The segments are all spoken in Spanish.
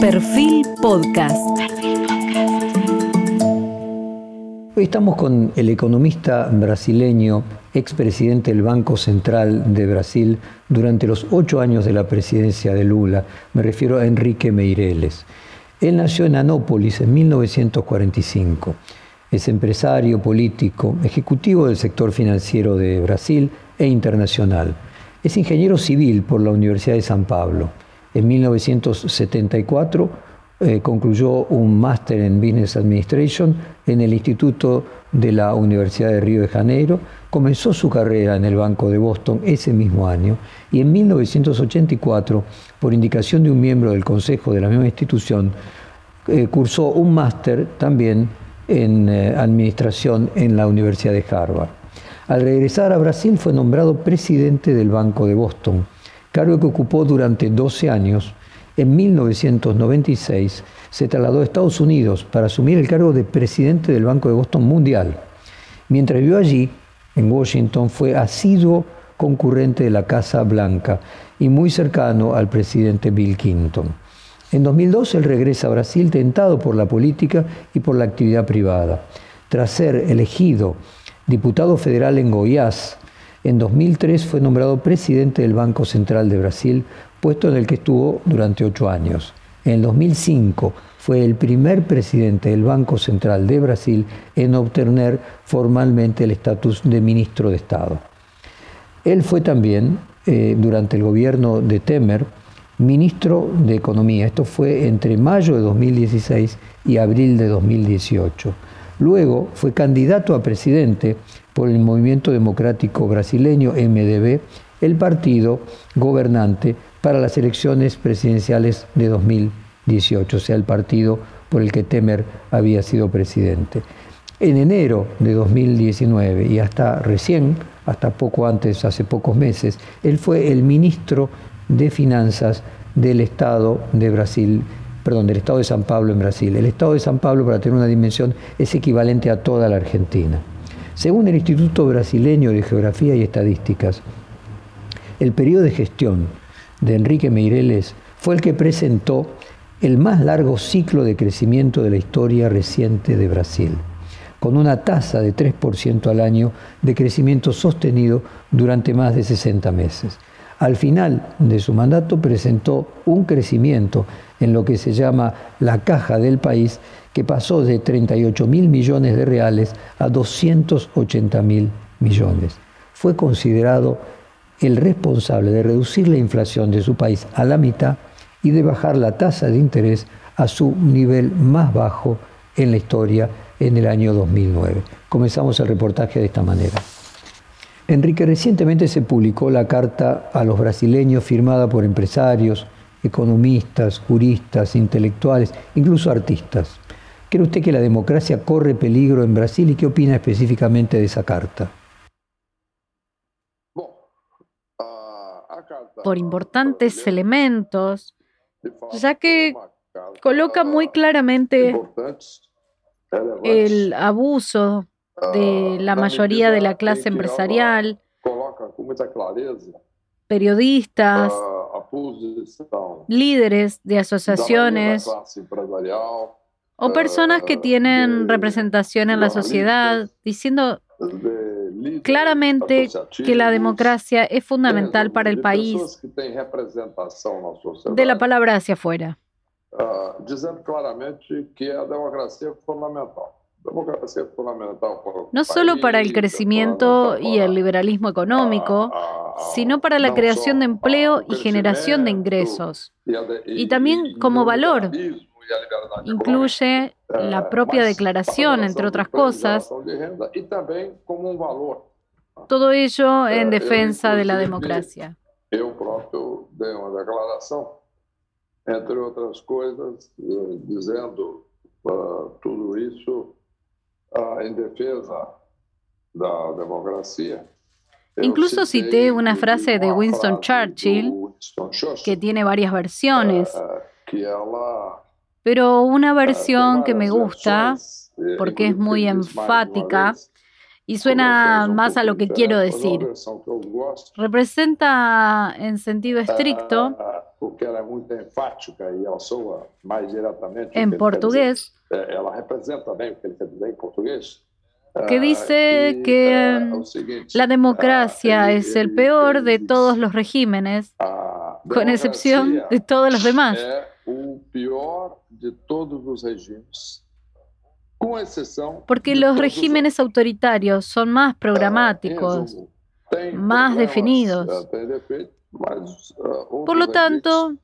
Perfil Podcast. Hoy estamos con el economista brasileño, expresidente del Banco Central de Brasil durante los ocho años de la presidencia de Lula. Me refiero a Enrique Meireles. Él nació en Anópolis en 1945. Es empresario, político, ejecutivo del sector financiero de Brasil e internacional. Es ingeniero civil por la Universidad de San Pablo. En 1974 eh, concluyó un máster en Business Administration en el Instituto de la Universidad de Río de Janeiro. Comenzó su carrera en el Banco de Boston ese mismo año y en 1984, por indicación de un miembro del consejo de la misma institución, eh, cursó un máster también en eh, administración en la Universidad de Harvard. Al regresar a Brasil fue nombrado presidente del Banco de Boston, cargo que ocupó durante 12 años. En 1996 se trasladó a Estados Unidos para asumir el cargo de presidente del Banco de Boston Mundial. Mientras vivió allí, en Washington, fue asiduo concurrente de la Casa Blanca y muy cercano al presidente Bill Clinton. En 2012 él regresa a Brasil tentado por la política y por la actividad privada. Tras ser elegido diputado federal en Goiás, en 2003 fue nombrado presidente del Banco Central de Brasil, puesto en el que estuvo durante ocho años. En 2005 fue el primer presidente del Banco Central de Brasil en obtener formalmente el estatus de ministro de Estado. Él fue también, eh, durante el gobierno de Temer, ministro de Economía. Esto fue entre mayo de 2016 y abril de 2018. Luego fue candidato a presidente por el Movimiento Democrático Brasileño, MDB, el partido gobernante para las elecciones presidenciales de 2018, o sea, el partido por el que Temer había sido presidente. En enero de 2019 y hasta recién, hasta poco antes, hace pocos meses, él fue el ministro de Finanzas del Estado de Brasil, perdón, del Estado de San Pablo en Brasil. El Estado de San Pablo, para tener una dimensión, es equivalente a toda la Argentina. Según el Instituto Brasileño de Geografía y Estadísticas, el periodo de gestión de Enrique Meireles fue el que presentó el más largo ciclo de crecimiento de la historia reciente de Brasil, con una tasa de 3% al año de crecimiento sostenido durante más de 60 meses. Al final de su mandato presentó un crecimiento en lo que se llama la caja del país, que pasó de 38 mil millones de reales a 280 mil millones. Fue considerado el responsable de reducir la inflación de su país a la mitad y de bajar la tasa de interés a su nivel más bajo en la historia en el año 2009. Comenzamos el reportaje de esta manera. Enrique, recientemente se publicó la carta a los brasileños firmada por empresarios, economistas, juristas, intelectuales, incluso artistas. ¿Cree usted que la democracia corre peligro en Brasil y qué opina específicamente de esa carta? Por importantes elementos, ya que coloca muy claramente el abuso de la mayoría de la clase empresarial, periodistas, líderes de asociaciones. O personas que tienen representación en la sociedad, diciendo claramente que la democracia es fundamental para el país, de la palabra hacia afuera. Dizendo claramente que a democracia é fundamental. No solo para el crecimiento y el liberalismo económico, sino para la creación de empleo y generación de ingresos. Y también como valor. Incluye la propia declaración, entre otras cosas. Todo ello en defensa de la democracia. Eu próprio dei uma declaração, entre outras coisas, eh, dizendo uh, defesa da democracia. Incluso cité una frase de Winston Churchill, que tiene varias versiones, ela pero una versión que me gusta, porque es muy enfática, y suena más a lo que quiero decir. Representa en sentido estricto, en portugués, que dice que la democracia es el peor de todos los regímenes, con excepción de todos los demás. Porque los regímenes autoritarios son más programáticos, más definidos. Por lo tanto,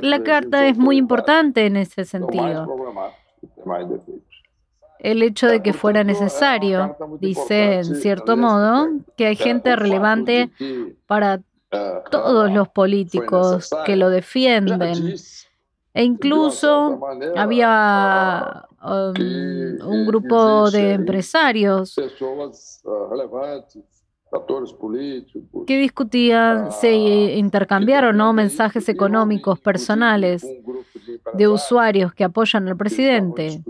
la carta es muy importante en ese sentido. El hecho de que fuera necesario dice, en cierto modo, que hay gente relevante para todos los políticos que lo defienden. E incluso había um, un grupo de empresarios que discutían si intercambiar o no mensajes económicos personales de usuarios que apoyan al presidente.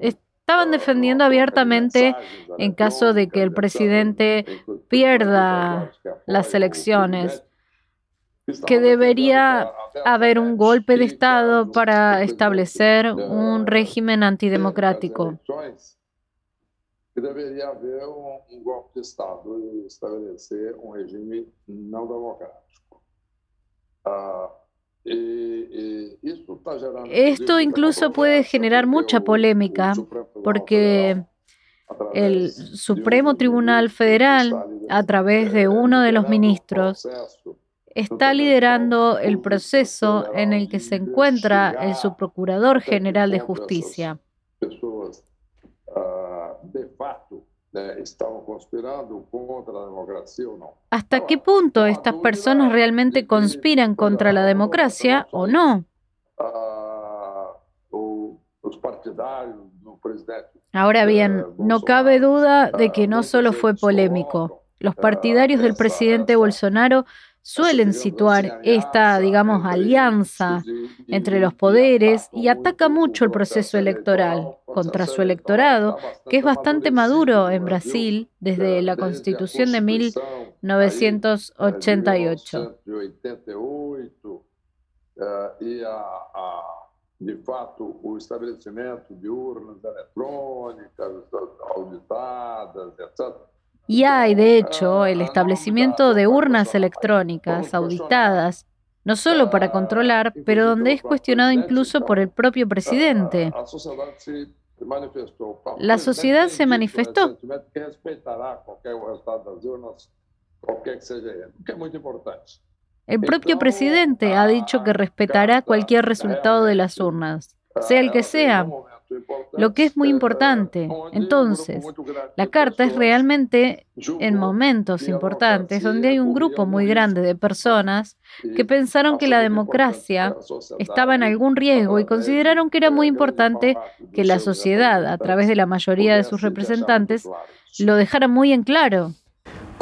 Estaban defendiendo abiertamente en caso de que el presidente pierda las elecciones que debería haber un golpe de Estado para establecer un régimen antidemocrático. Debería haber un golpe de Estado y establecer un régimen no democrático. Ah, esto incluso puede generar mucha polémica porque el Supremo Tribunal Federal, a través de uno de los ministros, está liderando el proceso en el que se encuentra el subprocurador general de justicia. ¿Hasta qué punto estas personas realmente conspiran contra la democracia o no? Ahora bien, no cabe duda de que no solo fue polémico. Los partidarios del presidente Bolsonaro suelen situar esta, digamos, alianza entre los poderes y ataca mucho el proceso electoral contra su electorado, que es bastante maduro en Brasil desde la constitución de 1988. de fato, o estabelecimento de urnas eletrônicas auditadas, etc. Y hay, de hecho, el establecimiento de urnas electrónicas auditadas, no solo para controlar, pero donde es cuestionado incluso por el propio presidente. La sociedad se manifestó. El propio presidente ha dicho que respetará cualquier resultado de las urnas, sea el que sea lo que es muy importante. Entonces, la carta es realmente en momentos importantes donde hay un grupo muy grande de personas que pensaron que la democracia estaba en algún riesgo y consideraron que era muy importante que la sociedad, a través de la mayoría de sus representantes, lo dejara muy en claro.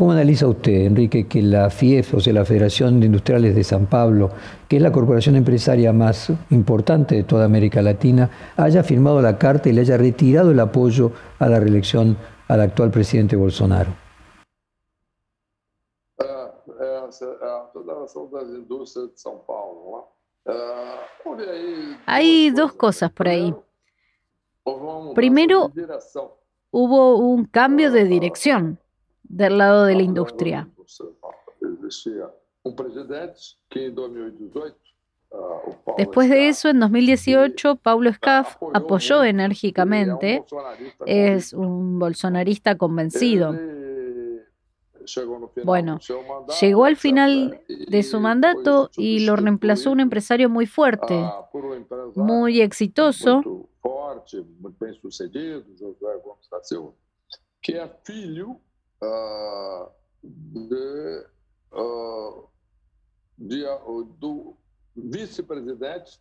¿Cómo analiza usted, Enrique, que la FIEF, o sea, la Federación de Industriales de San Pablo, que es la corporación empresaria más importante de toda América Latina, haya firmado la carta y le haya retirado el apoyo a la reelección al actual presidente Bolsonaro? Hay dos cosas por ahí. Primero, hubo un cambio de dirección del lado de la industria. Después de eso, en 2018, Paulo Scaff apoyó enérgicamente, es un bolsonarista convencido. Bueno, llegó al final de su mandato y lo reemplazó un empresario muy fuerte, muy exitoso, que es uh, de, uh, de, do vice-presidente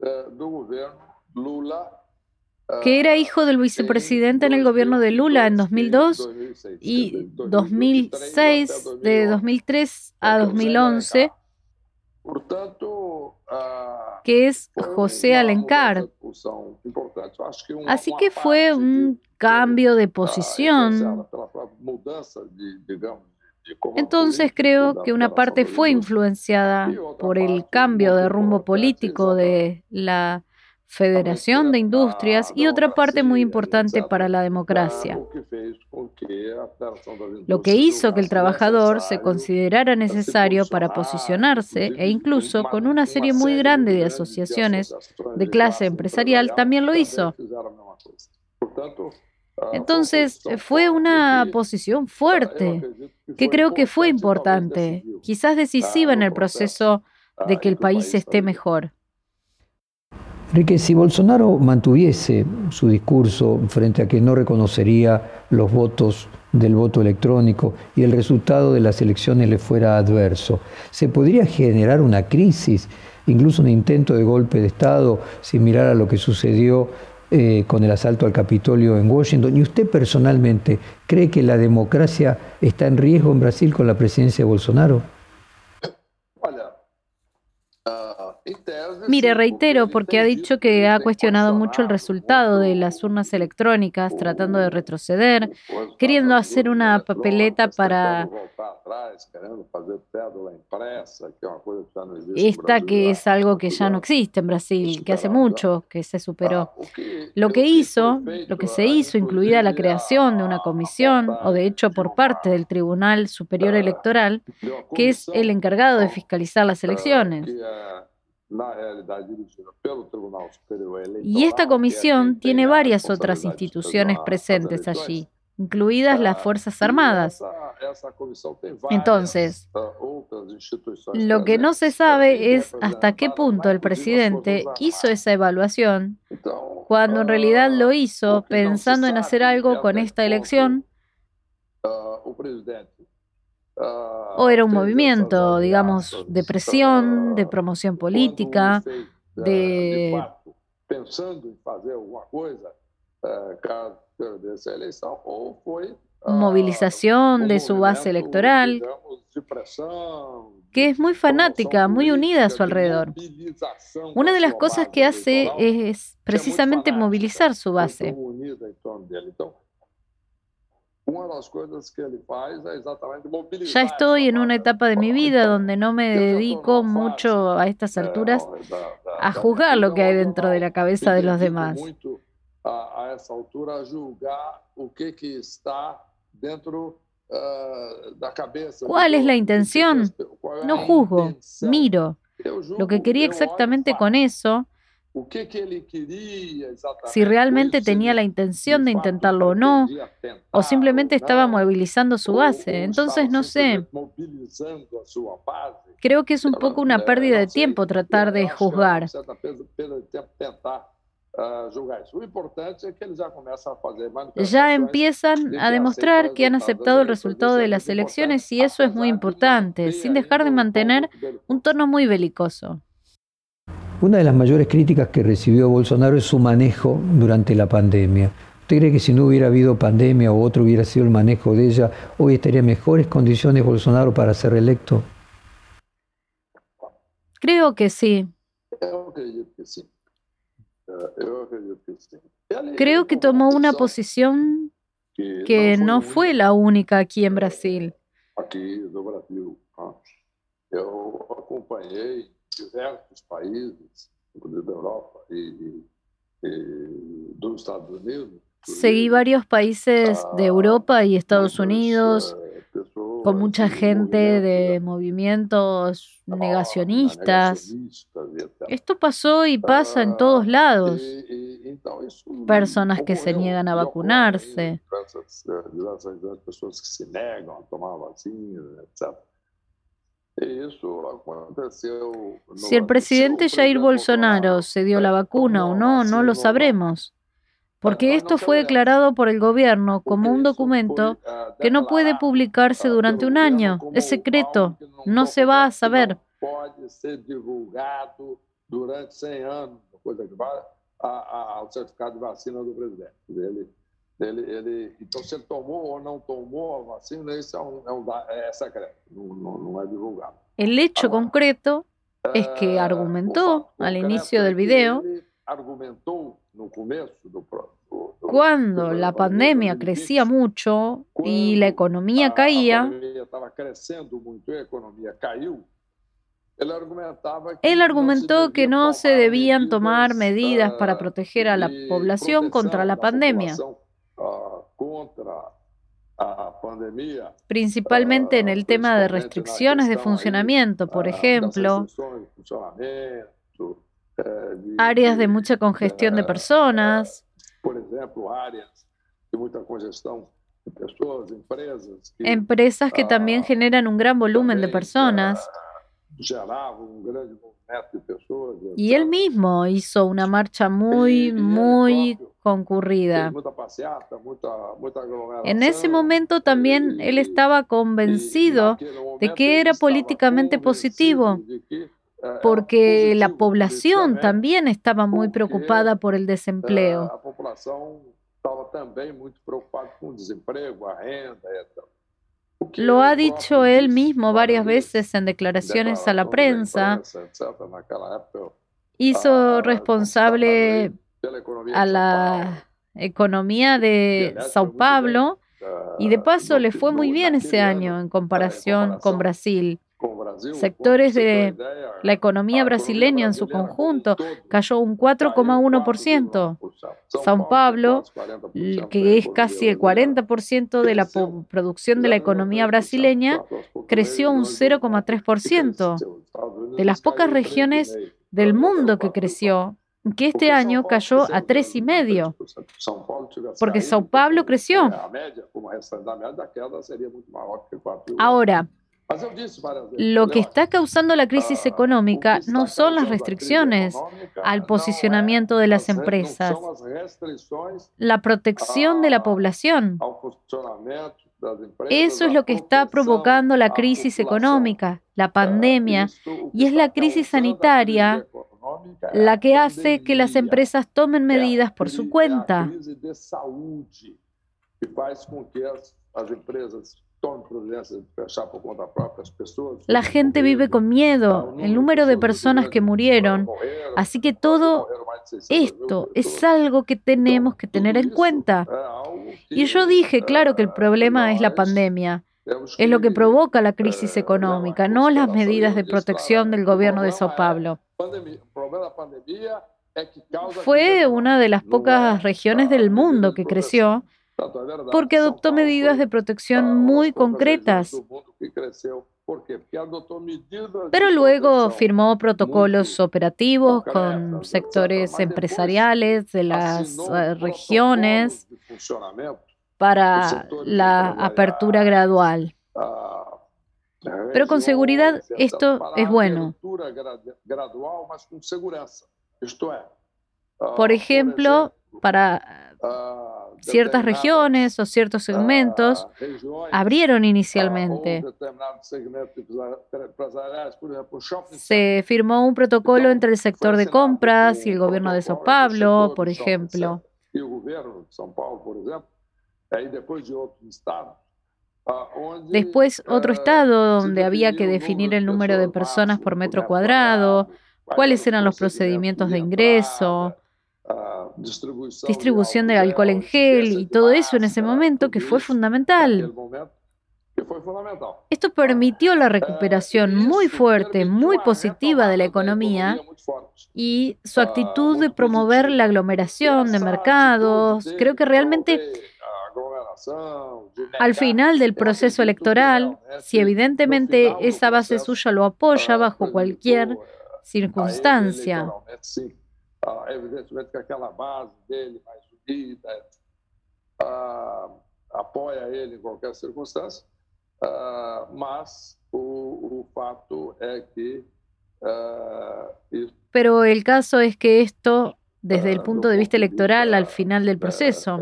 uh, do governo Lula que era hijo del vicepresidente en el gobierno de Lula en 2002 y 2006, de 2003 a 2011. Por tanto, que es José Alencar. Así que fue un cambio de posición. Entonces creo que una parte fue influenciada por el cambio de rumbo político de la Federación de Industrias y otra parte muy importante para la democracia. Lo que hizo que el trabajador se considerara necesario para posicionarse e incluso con una serie muy grande de asociaciones de clase empresarial también lo hizo. Entonces fue una posición fuerte que creo que fue importante, quizás decisiva en el proceso de que el país esté mejor. Enrique, si Bolsonaro mantuviese su discurso frente a que no reconocería los votos del voto electrónico y el resultado de las elecciones le fuera adverso, ¿se podría generar una crisis, incluso un intento de golpe de Estado, sin mirar a lo que sucedió eh, con el asalto al Capitolio en Washington? ¿Y usted personalmente cree que la democracia está en riesgo en Brasil con la presidencia de Bolsonaro? Mire, reitero, porque ha dicho que ha cuestionado mucho el resultado de las urnas electrónicas, tratando de retroceder, queriendo hacer una papeleta para esta que es algo que ya no existe en Brasil, que hace mucho que se superó. Lo que hizo, lo que se hizo, incluida la creación de una comisión, o de hecho por parte del Tribunal Superior Electoral, que es el encargado de fiscalizar las elecciones. Y esta comisión tiene varias otras instituciones presentes allí, incluidas las Fuerzas Armadas. Entonces, lo que no se sabe es hasta qué punto el presidente hizo esa evaluación, cuando en realidad lo hizo pensando en hacer algo con esta elección o era un movimiento, digamos, de presión, de promoción política, de movilización de su base electoral, que es muy fanática, muy unida a su alrededor. Una de las cosas que hace es precisamente movilizar su base. Ya estoy en una etapa de mi vida donde no me dedico mucho a estas alturas a juzgar lo que hay dentro de la cabeza de los demás. ¿Cuál es la intención? No juzgo, miro. Lo que quería exactamente con eso si realmente tenía la intención de intentarlo o no, o simplemente estaba movilizando su base. Entonces, no sé. Creo que es un poco una pérdida de tiempo tratar de juzgar. Ya empiezan a demostrar que han aceptado el resultado de las elecciones y eso es muy importante, sin dejar de mantener un tono muy belicoso. Una de las mayores críticas que recibió Bolsonaro es su manejo durante la pandemia. ¿Usted cree que si no hubiera habido pandemia o otro hubiera sido el manejo de ella, hoy estaría en mejores condiciones Bolsonaro para ser electo? Creo que sí. Creo que tomó una posición que no fue la única aquí en Brasil. Aquí en Brasil. Yo acompañé diversos países, inclusive da Europa y, y, y dos Estados Unidos. Seguí varios países de Europa y Estados Unidos con mucha gente de movimientos negacionistas. Esto pasó y pasa en todos lados. Personas que se niegan a vacunarse. Personas que se negan a tomar vacinas, etc. Si el presidente Jair Bolsonaro se dio la vacuna o no, no lo sabremos, porque esto fue declarado por el gobierno como un documento que no puede publicarse durante un año, es secreto, no se va a saber. durante 100 años, certificado de vacina do presidente. Ele, ele, então, se ele tomou ou não tomou a vacina, isso é, um, é, um, é secreto, não, não, não é divulgado. El hecho concreto es que argumentó al inicio del video cuando la pandemia crecía mucho y la economía caía, él argumentó que no se debían tomar medidas para proteger a la población contra la pandemia, principalmente en el tema de restricciones de funcionamiento, por ejemplo, áreas de mucha congestión de personas, por ejemplo, áreas de mucha congestión de personas, empresas que, empresas que también ah, generan un gran volumen de personas. Y él mismo hizo una marcha muy, muy concurrida. En ese momento también él estaba convencido de que era políticamente positivo porque la población también estaba muy preocupada por el desempleo. El desempleo, Lo ha dicho él mismo varias veces en declaraciones a la prensa. Hizo responsable a la economía de Sao Paulo y de paso le fue muy bien ese año en comparación con Brasil. Sectores de la economía brasileña en su conjunto cayó un 4,1%. Sao Paulo, que es casi el 40% de la producción de la economía brasileña, creció un 0,3%. De las pocas regiones del mundo que creció, que este año cayó a 3,5%, porque Sao Paulo creció. Ahora, lo que está causando la crisis económica no son las restricciones al posicionamiento de las empresas, la protección de la población. Eso es lo que está provocando la crisis económica, la pandemia, y es la crisis sanitaria la que hace que las empresas tomen medidas por su cuenta. La gente vive con miedo, el número de personas que murieron, así que todo esto es algo que tenemos que tener en cuenta. Y yo dije, claro que el problema es la pandemia. Es lo que provoca la crisis económica, no las medidas de protección del gobierno de Sao Paulo. Fue una de las pocas regiones del mundo que creció porque adoptó medidas de protección muy concretas. Pero luego firmó protocolos operativos con sectores empresariales de las eh, regiones para la apertura gradual. Pero con seguridad esto es bueno. Por ejemplo, para ciertas regiones o ciertos segmentos abrieron inicialmente. Se firmó un protocolo entre el sector de compras y el gobierno de Sao Paulo, por ejemplo. Después otro estado donde había que definir el número de personas por metro cuadrado, cuáles eran los procedimientos de ingreso, distribución de alcohol en gel y todo eso en ese momento que fue fundamental. Esto permitió la recuperación muy fuerte, muy positiva de la economía y su actitud de promover la aglomeración de mercados. Creo que realmente al final del proceso electoral, si evidentemente esa base suya lo apoya bajo cualquier circunstancia, Uh, uh, apoia ele em qualquer circunstância, uh, mas o, o, fato é que. Pero el caso es que esto desde el punto de vista electoral al final del proceso,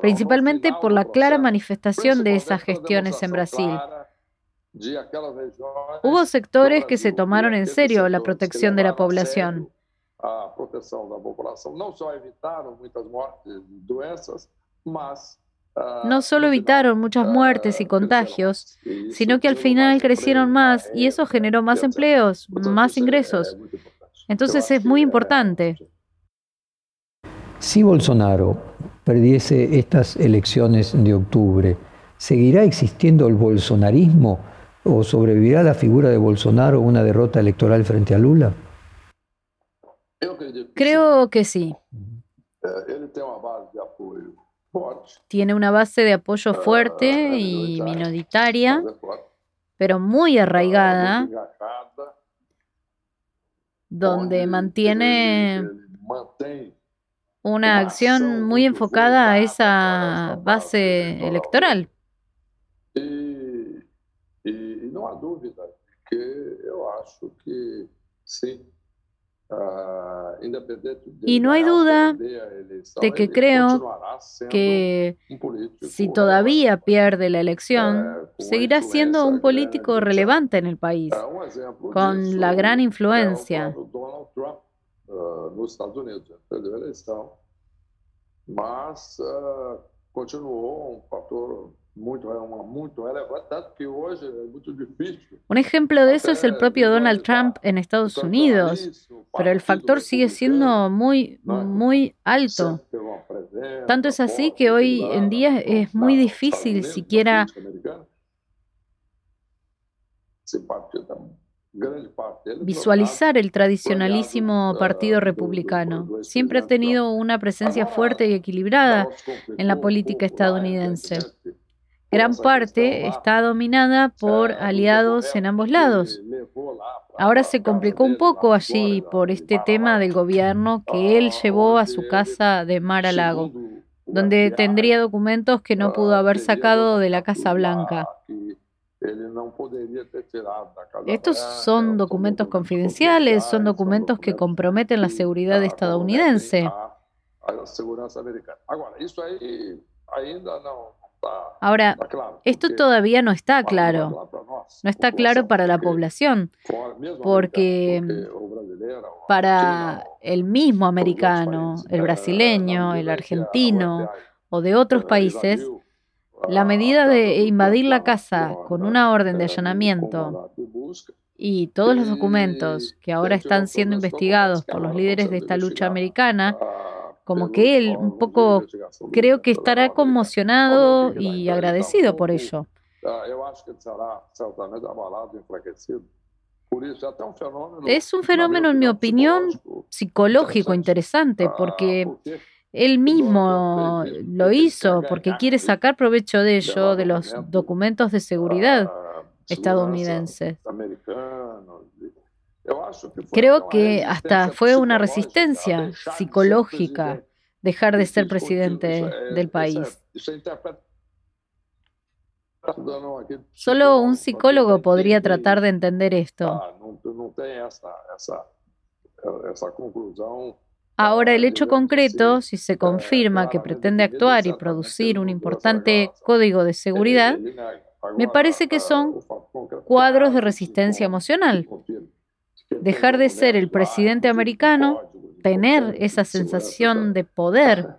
principalmente por la clara manifestación de esas gestiones en Brasil. Hubo sectores que se tomaron en serio la protección de la población no solo evitaron muchas muertes y contagios, sino que al final crecieron más y eso generó más empleos, más ingresos. Entonces es muy importante. Si Bolsonaro perdiese estas elecciones de octubre, ¿seguirá existiendo el bolsonarismo o sobrevivirá la figura de Bolsonaro una derrota electoral frente a Lula? Creo que sí. Tiene una base de apoyo fuerte y minoritaria, pero muy arraigada, donde mantiene una acción muy enfocada a esa base electoral. Y no hay duda que yo acho que sí. Y no hay duda de que creo que si todavía pierde la elección, seguirá siendo un político relevante en el país, con la gran influencia. Mas continuó un factor un ejemplo de eso es el propio Donald Trump en Estados Unidos, pero el factor sigue siendo muy, muy alto. Tanto es así que hoy en día es muy difícil siquiera visualizar el tradicionalísimo Partido Republicano. Siempre ha tenido una presencia fuerte y equilibrada en la política estadounidense gran parte está dominada por aliados en ambos lados. Ahora se complicó un poco allí por este tema del gobierno que él llevó a su casa de Mar a Lago, donde tendría documentos que no pudo haber sacado de la Casa Blanca. Estos son documentos confidenciales, son documentos que comprometen la seguridad estadounidense. Ahora, esto todavía no está claro. No está claro para la población, porque para el mismo americano, el brasileño, el argentino o de otros países, la medida de invadir la casa con una orden de allanamiento y todos los documentos que ahora están siendo investigados por los líderes de esta lucha americana como que él un poco creo que estará conmocionado y agradecido por ello. Es un fenómeno, en mi opinión, psicológico interesante, porque él mismo lo hizo, porque quiere sacar provecho de ello, de los documentos de seguridad estadounidenses. Creo que hasta fue una resistencia psicológica dejar de ser presidente del país. Solo un psicólogo podría tratar de entender esto. Ahora, el hecho concreto, si se confirma que pretende actuar y producir un importante código de seguridad, me parece que son cuadros de resistencia emocional dejar de ser el presidente americano, tener esa sensación de poder.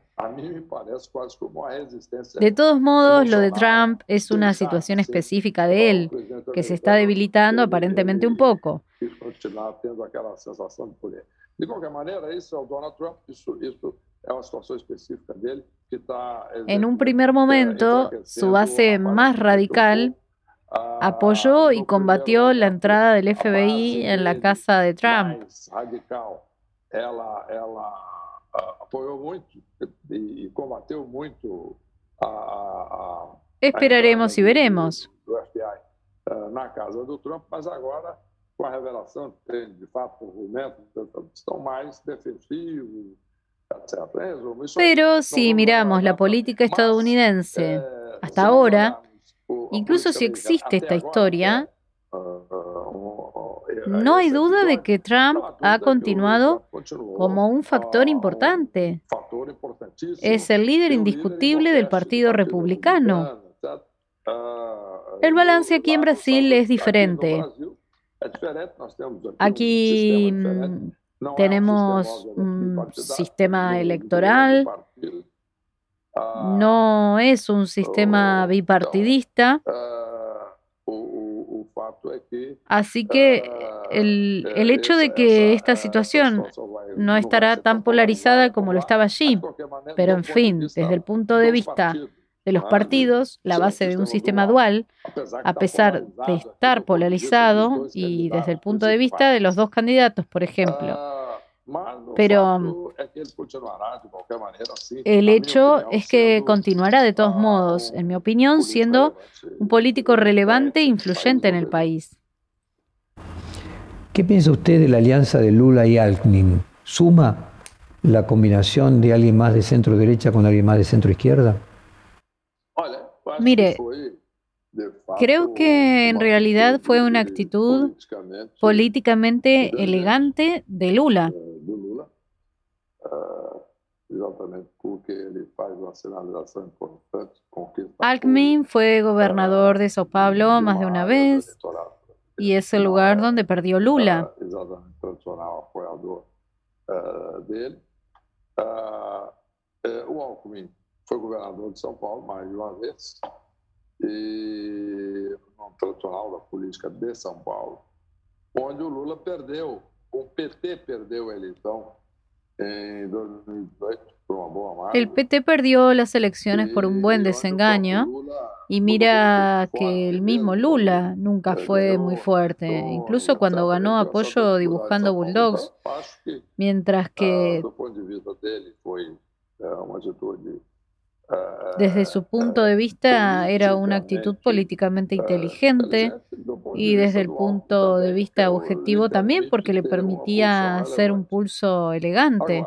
De todos modos, lo de Trump es una situación específica de él, que se está debilitando aparentemente un poco. En un primer momento, su base más radical apoyó y combatió la entrada del FBI en la casa de Trump. Esperaremos y veremos. Pero si miramos la política estadounidense hasta ahora, Incluso si existe esta historia, no hay duda de que Trump ha continuado como un factor importante. Es el líder indiscutible del Partido Republicano. El balance aquí en Brasil es diferente. Aquí tenemos un sistema electoral. no es un sistema bipartidista. Así que el, el, hecho de que esta situación no estará tan polarizada como lo estaba allí, pero en fin, desde el punto de vista de los partidos, la base de un sistema dual, a pesar de estar polarizado y desde el punto de vista de los dos candidatos, por ejemplo. Pero el hecho es que continuará de todos modos, en mi opinión, siendo un político relevante e influyente en el país. ¿Qué piensa usted de la alianza de Lula y Alckmin? ¿Suma la combinación de alguien más de centro derecha con alguien más de centro izquierda? Mire, creo que en realidad fue una actitud políticamente elegante de Lula. Alckmin fue gobernador de Sao Paulo más de una vez y es el lugar donde perdió Lula. Foi governador de São Paulo mais de uma vez, e no tradicional da política de São Paulo, onde o Lula perdeu, o PT perdeu a eleição em 2018 por uma boa marca. El PT perdió las elecciones por un buen desengaño y mira que el mismo Lula nunca fue muy fuerte, incluso cuando ganó apoyo dibujando bulldogs, mientras que desde su punto de vista era una actitud políticamente inteligente y desde el punto de vista objetivo también porque le permitía hacer un pulso elegante.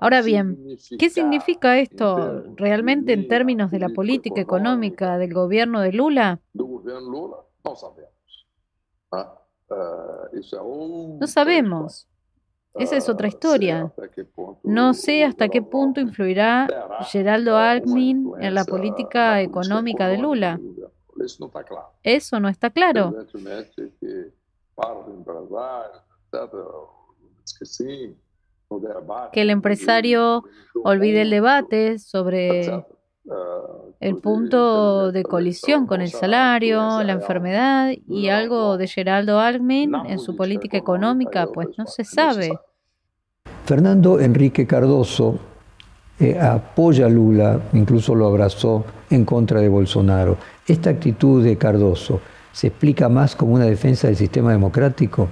Ahora bien, ¿qué significa esto realmente en términos de la política económica del gobierno de Lula? No sabemos. Esa es otra historia. No sé hasta qué punto influirá Geraldo Alckmin en la política económica de Lula. Eso no está claro. Que el empresario olvide el debate sobre el punto de colisión con el salario, la enfermedad y algo de Geraldo Alckmin en su política económica, pues no se sabe. Fernando Enrique Cardoso eh, apoya a Lula, incluso lo abrazó en contra de Bolsonaro. ¿Esta actitud de Cardoso se explica más como una defensa del sistema democrático?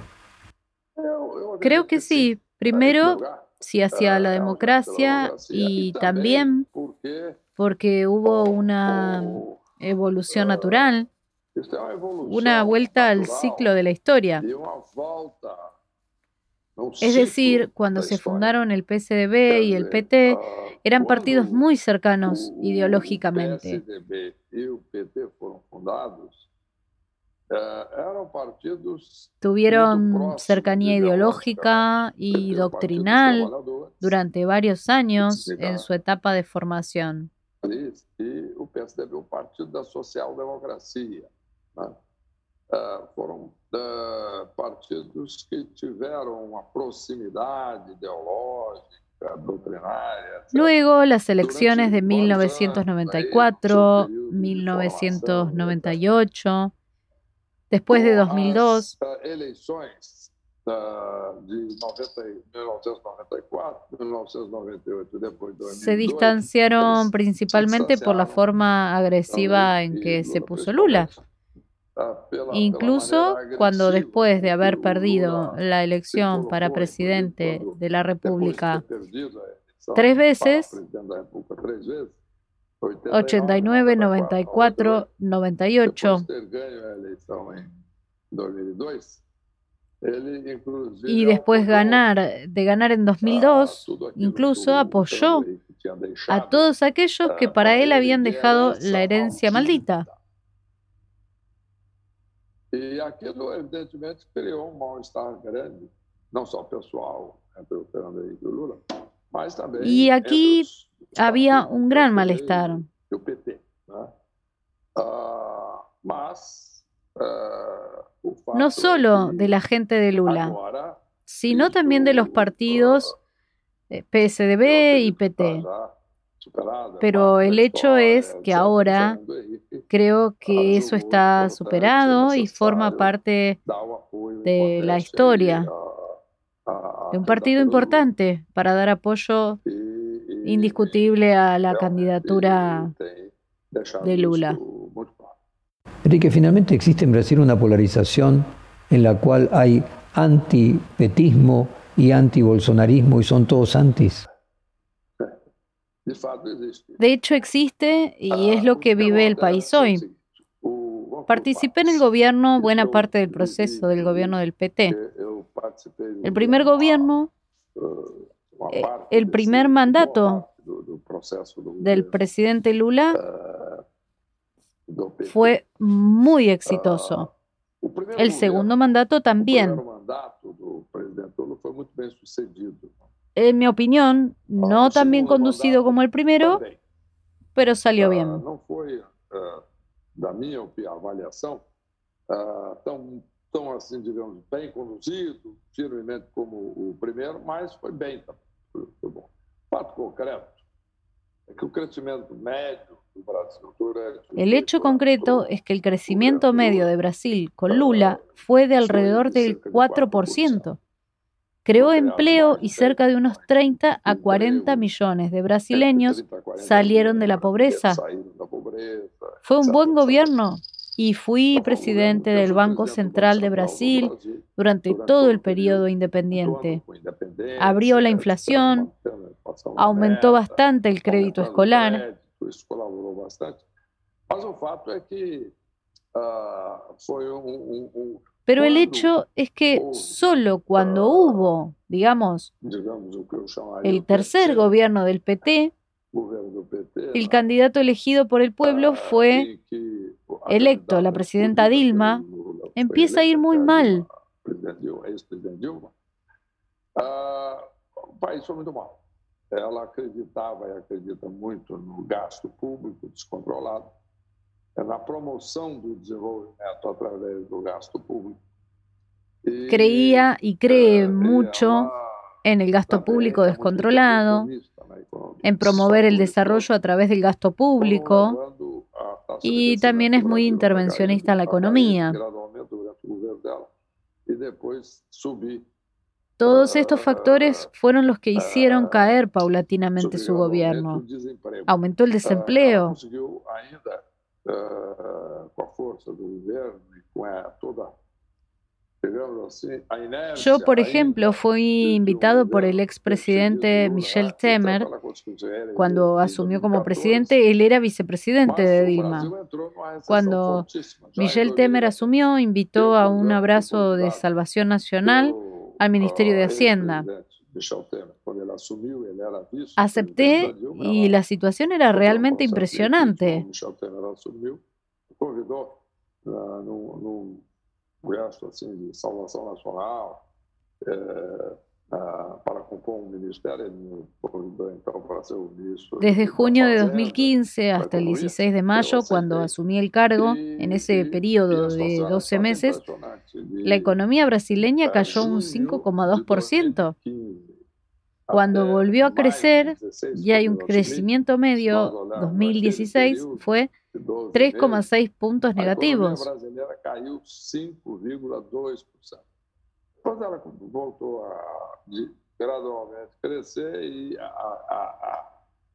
Creo que sí. Primero, sí hacia la democracia y también porque hubo una evolución natural, una vuelta al ciclo de la historia. Es decir, cuando se fundaron el PCDB y el PT, eran partidos muy cercanos ideológicamente. Tuvieron cercanía ideológica y doctrinal durante varios años en su etapa de formación. E o PSDB, o Partido da Social Democracia. Né? Uh, foram uh, partidos que tiveram uma proximidade ideológica, doutrinária. Etc. Luego, las elecciones de 1994, 1998, después de 2002. Eleições se distanciaron principalmente por la forma agresiva en que se puso Lula. Incluso cuando después de haber perdido la elección para presidente de la República tres veces, 89, 94, 98, y después ganar, de ganar en 2002, incluso apoyó a todos aquellos que para él habían dejado la herencia maldita. Y aquilo, evidentemente, creó un mal-estar grande, no solo pessoal entre o Fernando Henrique Lula, mas também y aquí había un gran malestar. O PT, né? Uh, mas uh, no solo de la gente de Lula, sino también de los partidos eh, PSDB y PT. Pero el hecho es que ahora creo que eso está superado y forma parte de la historia de un partido importante para dar apoyo indiscutible a la candidatura de Lula. Enrique, finalmente existe en Brasil una polarización en la cual hay antipetismo y anti-bolsonarismo y son todos antis. De hecho existe y es lo que vive el país hoy. Participé en el gobierno, buena parte del proceso del gobierno del PT. El primer gobierno, eh, el primer mandato del presidente Lula fue muy exitoso. El segundo mandato también. En mi opinión, no tan bien conducido como el primero, pero salió bien. Minha avaliação, tão, assim, digamos, bem conduzido, firmemente como o primeiro, mas foi bem, foi bom. Fato concreto é que o crescimento médio El hecho concreto es que el crecimiento medio de Brasil con Lula fue de alrededor del 4%. Creó empleo y cerca de unos 30 a 40 millones de brasileños salieron de la pobreza. Fue un buen gobierno y fui presidente del Banco Central de Brasil durante todo el periodo independiente. Abrió la inflación, aumentó bastante el crédito escolar isso colaborou bastante. Mas o fato é que uh, foi um, um, um Pero el hecho es que solo cuando hubo, digamos, el tercer gobierno del PT, el candidato elegido por el pueblo fue electo, la presidenta Dilma, empieza a ir muy mal. Ela acreditava e acredita muito no gasto público descontrolado, na promoção do desenvolvimento através do gasto público. Creía y cree mucho en el gasto público descontrolado, en promover el desarrollo a través del gasto público y también es muy intervencionista en la economía. Y después subir todos estos factores fueron los que hicieron caer paulatinamente su gobierno. Aumentó el desempleo. Yo, por ejemplo, fui invitado por el expresidente Michel Temer. Cuando asumió como presidente, él era vicepresidente de Dilma. Cuando Michel Temer asumió, invitó a un abrazo de salvación nacional al Ministerio de Hacienda. Acepté y la situación era realmente impresionante. Desde junio de 2015 hasta el 16 de mayo, cuando asumí el cargo, en ese periodo de 12 meses, la economía brasileña cayó un 5,2%. Cuando volvió a crecer, y hay un crecimiento medio, 2016 fue 3,6 puntos negativos. Quando ela voltou a gradualmente crescer e a, a, a,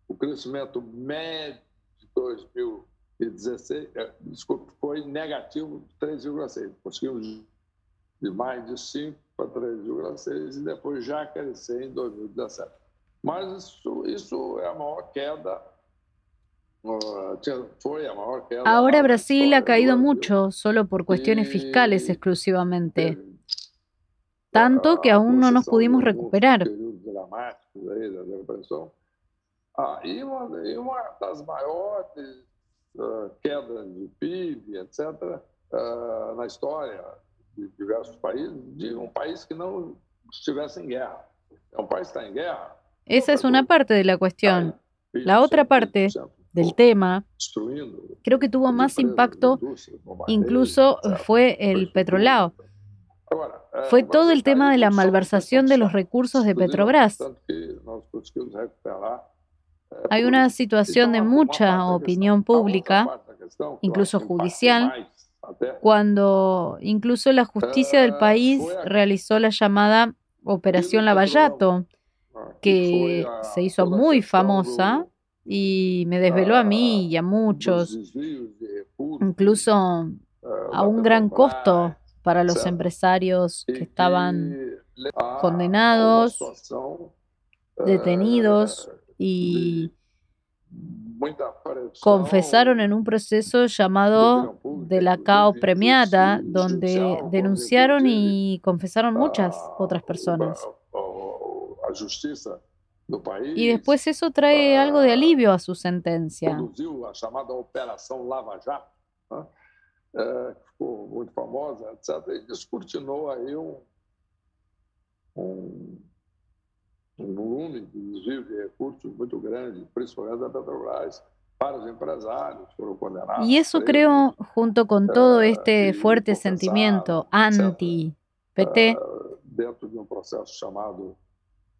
o crescimento médio de 2016, é, desculpa, foi negativo 3,6. Conseguimos de mais de 5 para 3,6 e depois já crescer em 2017. Mas isso, isso é a maior queda Ahora Brasil ha caído mucho solo por cuestiones fiscales exclusivamente. Tanto que aún no nos pudimos recuperar. Esa es una parte de la cuestión. La otra parte del tema, creo que tuvo más impacto, incluso fue el petrolao. Fue todo el tema de la malversación de los recursos de Petrobras. Hay una situación de mucha opinión pública, incluso judicial, cuando incluso la justicia del país realizó la llamada Operación Lavallato, que se hizo muy famosa y me desveló a mí y a muchos, incluso a un gran costo para los empresarios que estaban condenados, detenidos y confesaron en un proceso llamado de la CAO premiada, donde denunciaron y confesaron muchas otras personas. Y después eso trae algo de alivio a su sentencia. Muy famosa, etc. E descortinou aí um, um, um volume, de recursos muito grande, principalmente da Petrobras. Vários empresários foram condenados. Y eso creo, junto con todo este fuerte sentimiento anti-PT,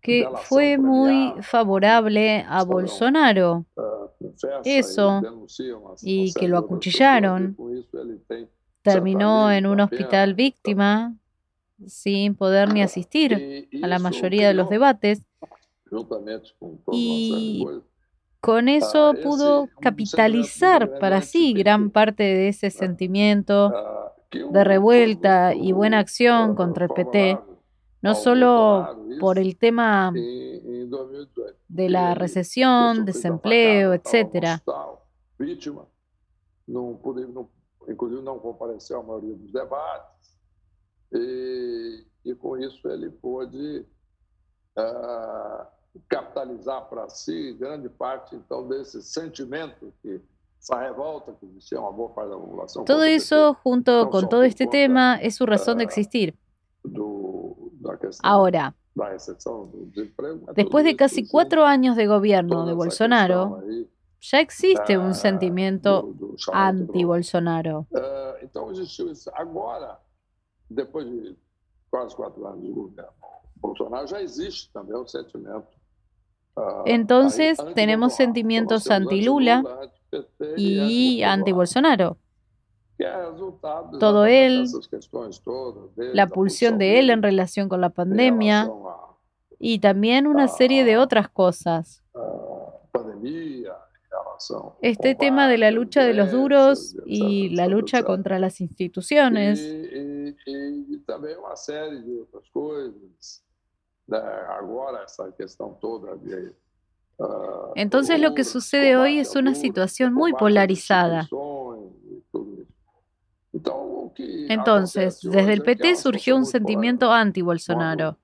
que fue muy favorable a Bolsonaro. Eso, y que lo acuchillaron, terminó en un hospital víctima sin poder ni asistir a la mayoría de los debates. Y con eso pudo capitalizar para sí gran parte de ese sentimiento de revuelta y buena acción contra el PT, no solo por el tema de la recesión, desempleo, etcétera, inclusive não compareceu à maioria dos debates, e, e com isso ele pôde uh, capitalizar para si grande parte, então, desse sentimento que esa revolta que existía uma boa parte da população. Todo eso, junto con todo este tema, es su razón de existir. Do, Ahora, después de casi cuatro años de gobierno de Bolsonaro, ya existe un sentimiento anti-Bolsonaro. Existiu isso. Agora, depois de quase quatro anos de governo Bolsonaro, já existe também um sentimento. Entonces tenemos sentimientos anti-Lula y anti-Bolsonaro. Todo él, la pulsión de él en relación con la pandemia y también una serie de otras cosas. Este tema de la lucha de los duros y la lucha contra las instituciones. Y también una serie de otras cosas. Ahora esa cuestión toda de Entonces lo que sucede hoy es una situación muy polarizada. Entonces, desde el PT surgió un sentimiento anti-Bolsonaro.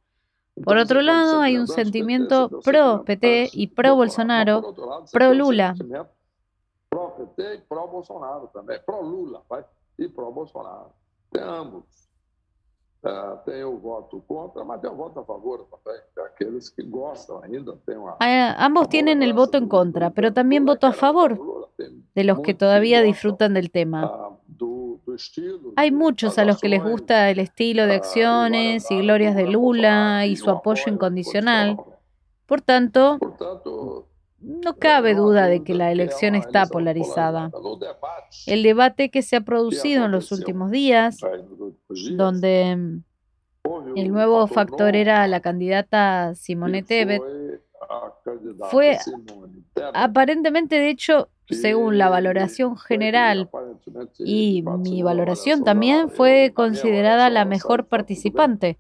Por otro lado, hay un sentimiento pro-PT y pro-Bolsonaro, pro-Lula. Pro-PT y pro-Bolsonaro también. Pro-Lula y pro-Bolsonaro. Tem ambos. Uh, tem o voto contra, mas tem o voto a favor também. Aqueles que gostam ainda tem uma. ambos tienen el voto en contra, pero también voto a favor de los que todavía disfrutan del tema. Hay muchos a los que les gusta el estilo de acciones y glorias de Lula y su apoyo incondicional. Por tanto, no cabe duda de que la elección está polarizada. El debate que se ha producido en los últimos días, donde el nuevo factor era la candidata Simone Tebet, fue aparentemente, de hecho, según la valoración general y mi valoración también fue considerada la mejor participante,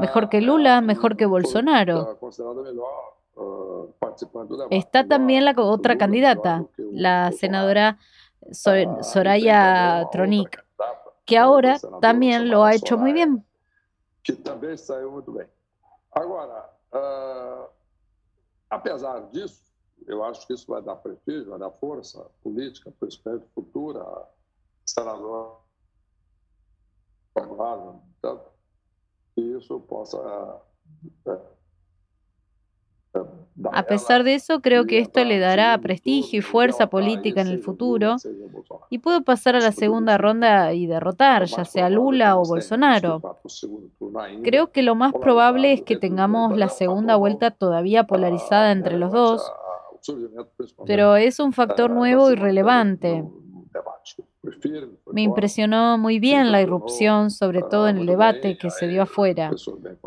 mejor que Lula, mejor que Bolsonaro. Está también la otra candidata, la senadora Soraya Tronic, que ahora también lo ha hecho muy bien. apesar disso, eu acho que isso vai dar prestígio, vai dar força política, futura senadora então, que isso possa A pesar de eso, creo que esto le dará prestigio y fuerza política en el futuro y puede pasar a la segunda ronda y derrotar, ya sea Lula o Bolsonaro. Creo que lo más probable es que tengamos la segunda vuelta todavía polarizada entre los dos, pero es un factor nuevo y relevante. Me impresionó muy bien la irrupción, sobre todo en el debate que se dio afuera.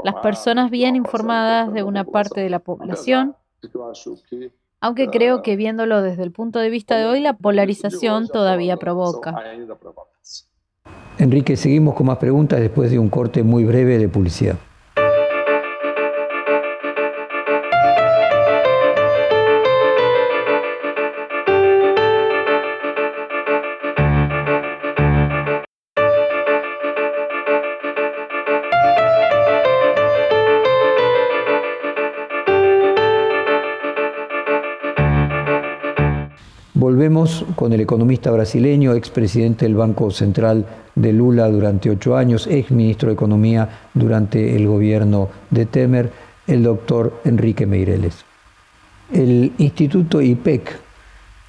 Las personas bien informadas de una parte de la población, aunque creo que viéndolo desde el punto de vista de hoy, la polarización todavía provoca. Enrique, seguimos con más preguntas después de un corte muy breve de publicidad. Volvemos con el economista brasileño, expresidente del Banco Central de Lula durante ocho años, ex ministro de Economía durante el gobierno de Temer, el doctor Enrique Meireles. El Instituto IPEC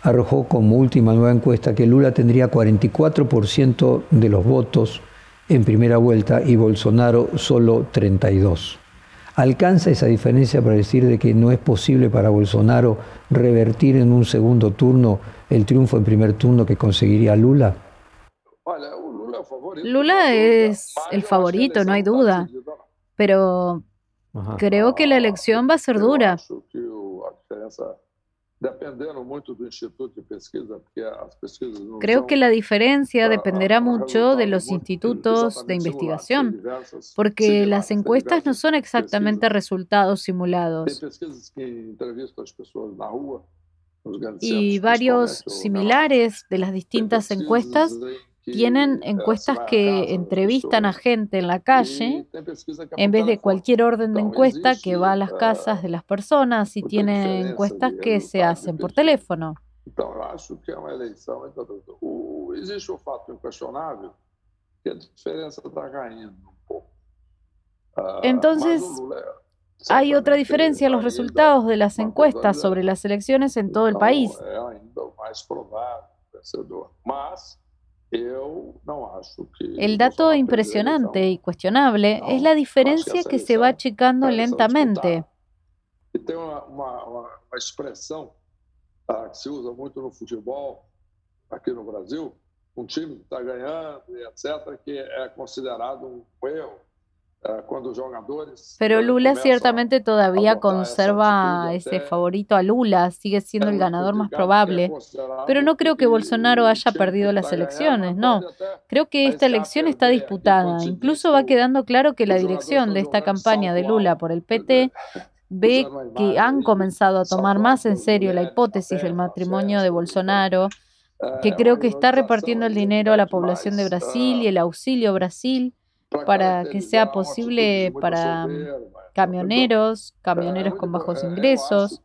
arrojó como última nueva encuesta que Lula tendría 44% de los votos en primera vuelta y Bolsonaro solo 32%. ¿Alcanza esa diferencia para decir de que no es posible para Bolsonaro revertir en un segundo turno el triunfo en primer turno que conseguiría Lula? Lula es el favorito, no hay duda, pero creo que la elección va a ser dura. Creo que la diferencia dependerá mucho de los institutos de investigación, porque las encuestas no son exactamente resultados simulados. Y varios similares de las distintas encuestas tienen encuestas que entrevistan a gente en la calle en vez de cualquier orden de encuesta que va a las casas de las personas y tienen encuestas que se hacen por teléfono. Entonces, hay otra diferencia en los resultados de las encuestas sobre las elecciones en todo el país. El dato impresionante y cuestionable es la diferencia que se va achicando lentamente. Tem uma, expressão uh, que se usa muito no futebol aqui no Brasil, um time que está ganhando, etc., que é considerado um erro Pero Lula ciertamente todavía conserva ese favorito a Lula, sigue siendo el ganador más probable, pero no creo que Bolsonaro haya perdido las elecciones, no. Creo que esta elección está disputada. Incluso va quedando claro que la dirección de esta campaña de Lula por el PT ve que han comenzado a tomar más en serio la hipótesis del matrimonio de Bolsonaro, que creo que está repartiendo el dinero a la población de Brasil y el auxilio Brasil para que sea posible para camioneros, camioneros con bajos ingresos.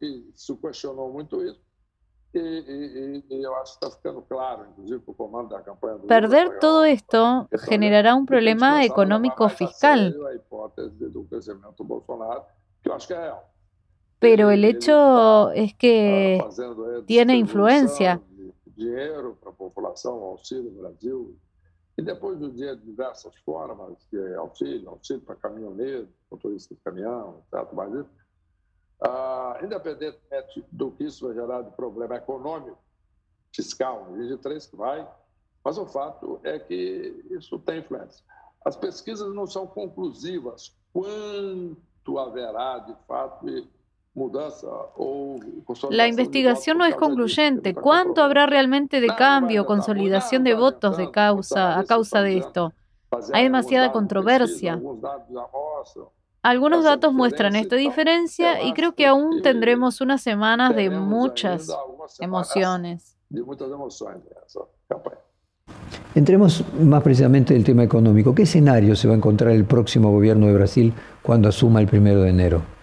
Perder todo esto generará un problema económico fiscal. Pero el hecho es que tiene influencia. E depois do dia, de diversas formas, que é auxílio, auxílio para caminhoneiro, motorista de caminhão, etc. Mas ah, independentemente do que isso vai gerar de problema econômico, fiscal, 23 que vai, mas o fato é que isso tem influência. As pesquisas não são conclusivas quanto haverá, de fato, La investigación no es concluyente. ¿Cuánto habrá realmente de cambio, consolidación de votos de causa, a causa de esto? Hay demasiada controversia. Algunos datos muestran esta diferencia y creo que aún tendremos unas semanas de muchas emociones. Entremos más precisamente en el tema económico. ¿Qué escenario se va a encontrar el próximo gobierno de Brasil cuando asuma el primero de enero?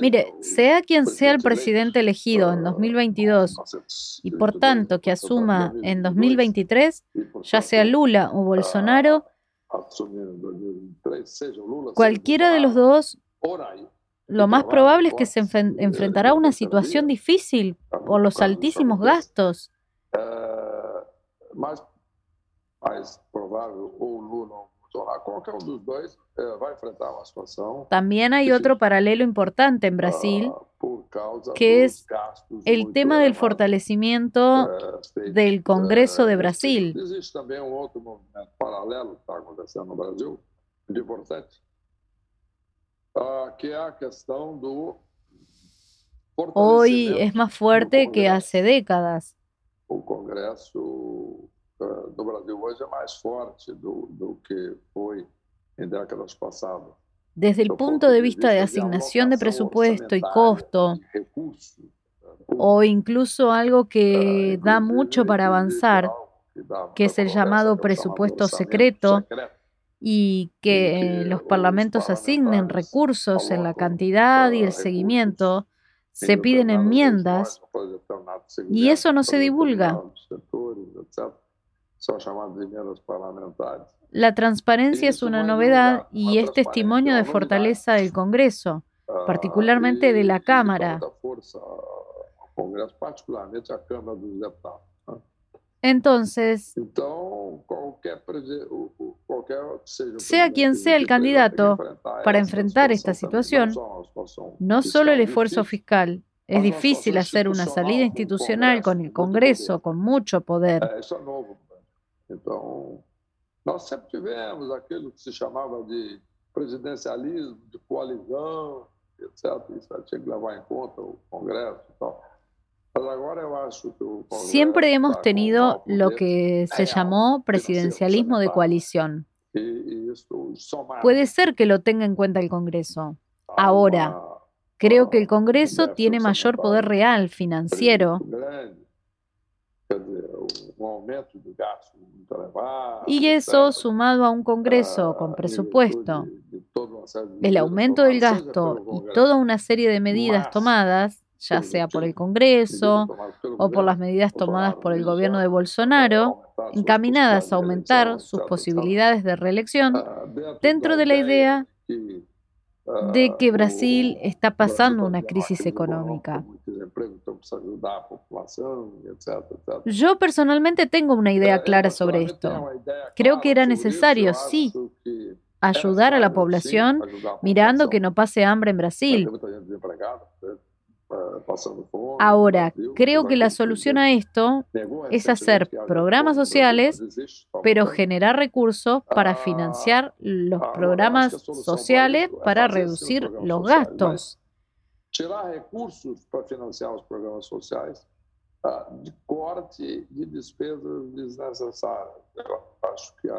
Mire, sea quien sea el presidente elegido en 2022 y por tanto que asuma en 2023, ya sea Lula o Bolsonaro, cualquiera de los dos, lo más probable es que se enfrentará a una situación difícil por los altísimos gastos. Bolsonaro, qualquer um dos dois eh, vai enfrentar uma situação. También hay otro paralelo importante en Brasil, que es el tema del fortalecimiento del Congreso de Brasil. também um outro ah, é Hoy es más fuerte que hace décadas. O Congresso eh, do Brasil hoje é mais forte do, do que foi em décadas passadas. Desde el punto de vista de asignación de presupuesto y costo, eh, o incluso algo eh, que da inclusive- mucho para avanzar, que es el llamado presupuesto secreto, y que que los parlamentos asignen recursos en la cantidad y eh, el seguimiento, se piden enmiendas y eso no se divulga. La transparencia es una novedad y es testimonio de fortaleza del Congreso, Ah, particularmente de la Cámara. né? Entonces, Sea quien sea el candidato, para enfrentar esta situación, no solo el esfuerzo fiscal, es difícil hacer una salida institucional con el Congreso con mucho poder. Então, nós sempre tivemos aquilo que se chamava de presidencialismo, de coalizão, etc. Isso tinha que levar em conta o Congresso e tal. Siempre hemos tenido lo que se llamó presidencialismo de coalición. E, e Puede ser que lo tenga en cuenta el Congreso. ahora, Creo que el ah, Congreso tiene mayor poder real financiero y eso sumado a un Congreso con presupuesto, el aumento del gasto y toda una serie de medidas tomadas, ya sea por el Congreso o por las medidas tomadas por el gobierno de Bolsonaro, encaminadas a aumentar sus posibilidades de reelección, Ah, dentro de la idea de que Brasil está pasando una crisis económica. Yo personalmente tengo una idea clara sobre esto. Creo que era necesario, sí, ayudar a la población mirando que no pase hambre en Brasil. Ahora, creo que la solución a esto es hacer programas sociales, pero generar recursos para Ah, financiar los programas sociales para reducir los gastos. tirar recursos para financiar os programas sociais ah, de corte de despesas acho que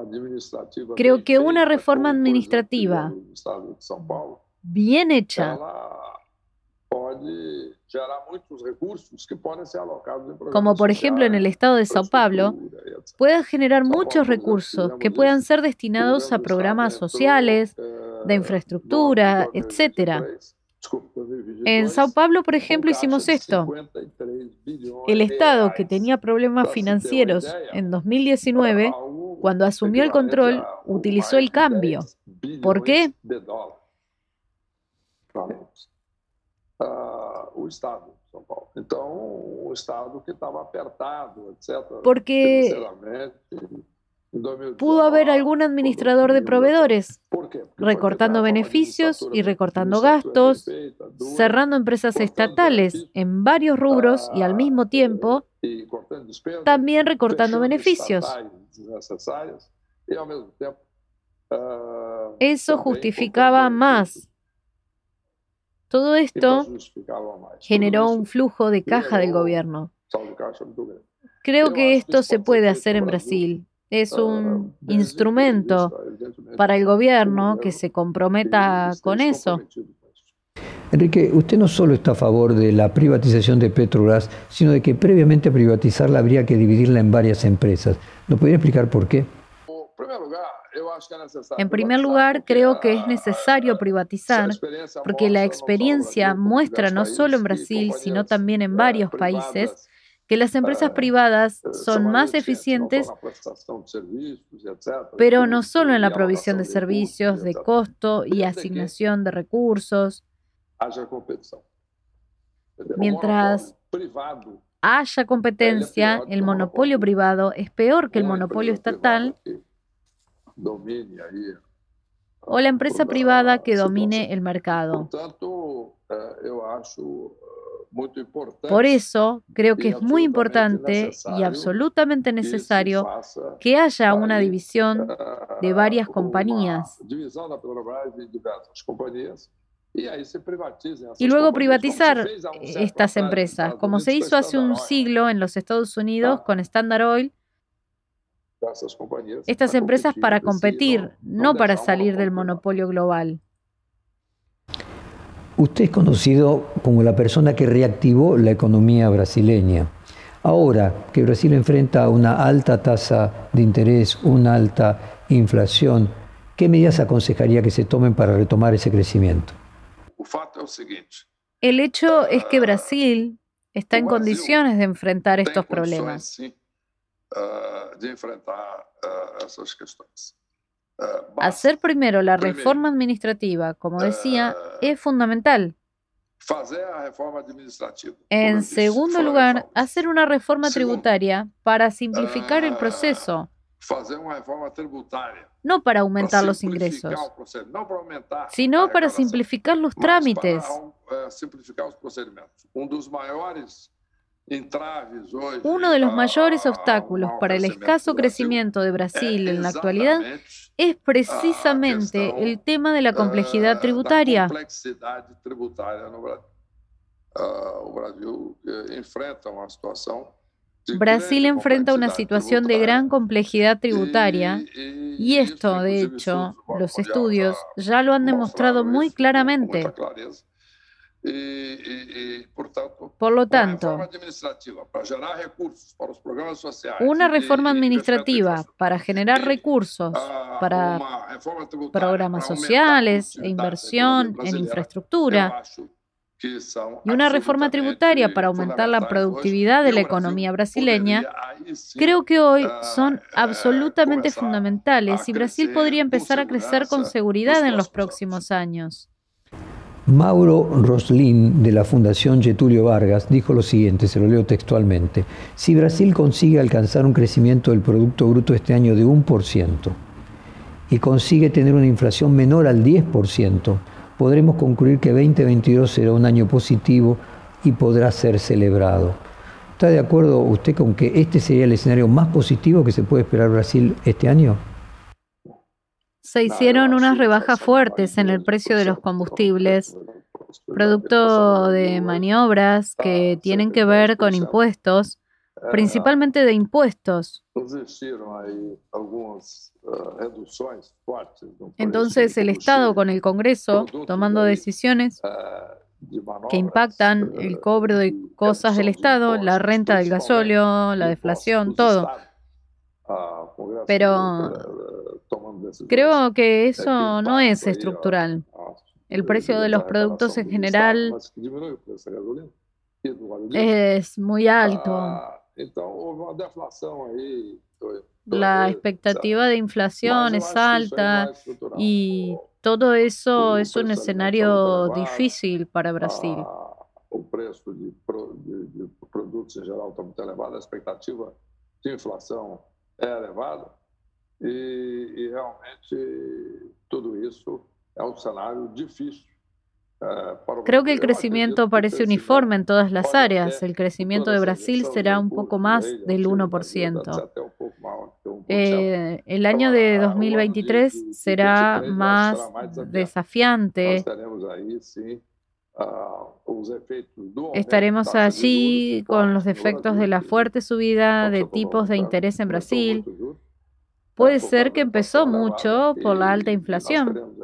administrativa. Creo que una reforma administrativa bien hecha, como por ejemplo en el estado de Sao Paulo, etc. pueda generar muchos recursos que puedan ser destinados a estado programas sociales, eh, de no infraestructura, ano de etcétera. 2023, desculpa, En 2022, Sao Paulo, por ejemplo, hicimos esto. 53 bilhões El Estado, que tenía problemas financieros en 2019, algo cuando asumió el control, utilizó el cambio. 10 ¿Por qué? Dólares. Falamos. Ah, o Estado de São Paulo. Então, o Estado que estava apertado, etc. Porque em 2019, pudo haber algún administrador de proveedores recortando beneficios y administrativa- recortando gastos, cerrando empresas estatales en varios rubros y al ah, mismo tiempo e también recortando beneficios. e, ah, Eso justificaba más. Todo esto generó un flujo de caja del gobierno. Creo que esto se puede hacer en Brasil. Es un instrumento para el gobierno que se comprometa con eso. isso. Enrique, usted no solo está a favor de la privatización de Petrobras, sino de que previamente a privatizarla habría que dividirla en varias empresas. ¿Nos podría explicar por qué? Em primeiro lugar, eu acho que é necessário En primer lugar, creo que es necesario privatizar porque la experiencia muestra no solo en Brasil, sino también en eh, varios países, que las empresas privadas eh, son más eficientes, pero no solo en la provisión de servicios, de costo y asignación de recursos, Mientras haya competencia, el monopolio privado es peor que el monopolio estatal o la empresa privada que domine el mercado. Por eso creo que es muy importante y absolutamente necesario que haya una división de varias compañías y luego privatizar estas empresas, como se hizo hace un siglo en los Estados Unidos con Standard Oil. Estas empresas para competir, no para salir del monopolio global. Usted es conocido como la persona que reactivó la economía brasileña. Ahora que Brasil enfrenta una alta tasa de interés, una alta inflación, ¿qué medidas aconsejaría que se tomen para retomar ese crecimiento? El hecho es que Brasil está en condiciones de enfrentar estos problemas. Ah, ah, ah, hacer primero la reforma administrativa, como decía, es fundamental. En segundo lugar, hacer una reforma tributaria para simplificar el proceso. no para aumentar los ingresos, sino para simplificar los trámites. Uno de los mayores obstáculos para el escaso crecimiento de Brasil en la actualidad es precisamente el tema de la complejidad tributaria. Brasil enfrenta una situación de gran complejidad tributaria y esto, de hecho, los estudios ya lo han demostrado muy claramente. Por lo tanto, una reforma administrativa para generar recursos para programas sociales e inversión en infraestructura y una reforma tributaria para aumentar la productividad de la economía brasileña, creo que hoy son absolutamente fundamentales y Brasil podría empezar a crecer con seguridad. en los próximos años. Mauro Roslin, de la Fundación Getulio Vargas, dijo lo siguiente, se lo leo textualmente, si Brasil consigue alcanzar un crecimiento del Producto Bruto este año de 1% y consigue tener una inflación menor al 10%, podremos concluir que 2022 será un año positivo y podrá ser celebrado. ¿Está de acuerdo usted con que este sería el escenario más positivo que se puede esperar Brasil este año? Se hicieron unas rebajas fuertes en el precio de los combustibles, producto de maniobras que tienen que ver con impuestos, principalmente de impuestos. Entonces el Estado con el Congreso tomando decisiones que impactan el cobro de cosas del Estado, la renta del gasóleo, la deflación, todo. Pero creo que eso no es estructural. El precio de los productos en general es muy alto. La expectativa de inflación es alta y todo eso es un escenario difícil para Brasil. O preço de, de, produtos em geral está muito elevado, a expectativa de inflação é elevada e, e realmente tudo isso é um cenário difícil Creo que el crecimiento parece uniforme en todas las áreas. El crecimiento de Brasil será un poco más del 1%. Eh, el año de 2023 será más desafiante. Estaremos allí con los efectos de la fuerte subida de tipos de interés en Brasil. Puede ser que empezó mucho por la alta inflación.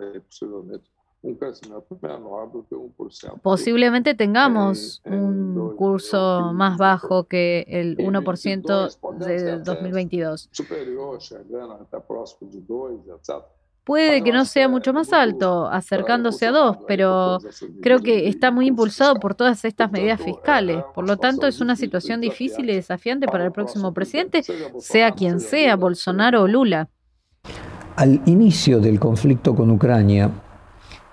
Posiblemente tengamos un curso más bajo que el 1% de 2022. Puede que no sea mucho más alto, acercándose a 2, pero creo que está muy impulsado por todas estas medidas fiscales. Por lo tanto, es una situación difícil y desafiante para el próximo presidente, sea quien sea, Bolsonaro o Lula. Al inicio del conflicto con Ucrania,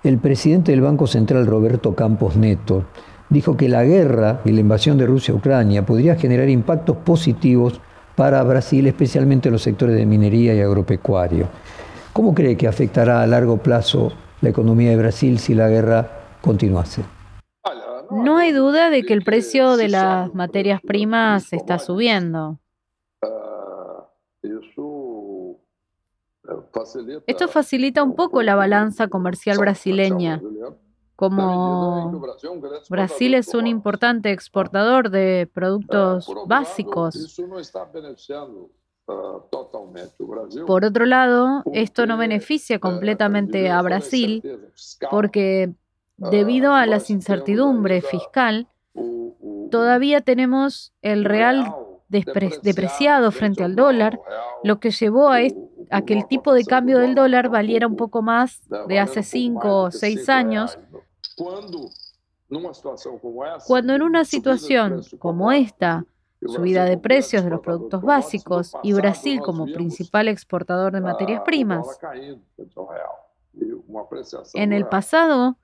el presidente del Banco Central, Roberto Campos Neto, dijo que la guerra y la invasión de Rusia a Ucrania podría generar impactos positivos para Brasil, especialmente en los sectores de minería y agropecuario. ¿Cómo cree que afectará a largo plazo la economía de Brasil si la guerra continuase? No hay duda de que el precio de las materias primas está subiendo. Esto facilita un poco la balanza comercial brasileña. Como Brasil es un importante exportador de productos básicos, por otro lado, esto no beneficia completamente a Brasil porque debido a la incertidumbre fiscal, todavía tenemos el real depreciado frente al dólar, lo que llevó a, que el tipo de cambio del dólar valiera un poco más de hace cinco o seis años. Cuando en una situación como esta, subida de precios de los productos básicos y Brasil como principal exportador de materias primas. En el pasado,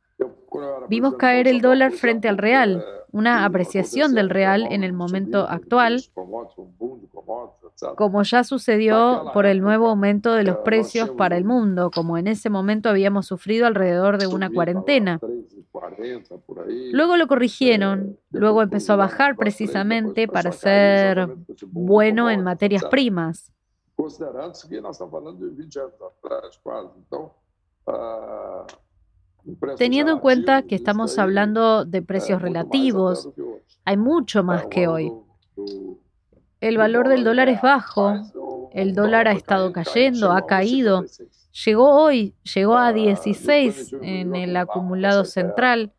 vimos caer el dólar frente al real, una apreciación del real en el momento actual, como ya sucedió por el nuevo aumento de los precios para el mundo, como en ese momento habíamos sufrido alrededor de una cuarentena. Luego lo corrigieron, luego empezó a bajar precisamente para ser bueno en materias primas. Teniendo en cuenta que estamos hablando de precios relativos, hay mucho más que hoy. El valor del dólar es bajo, el dólar ha estado cayendo, ha caído. Llegó hoy, llegó a 16 en el acumulado central,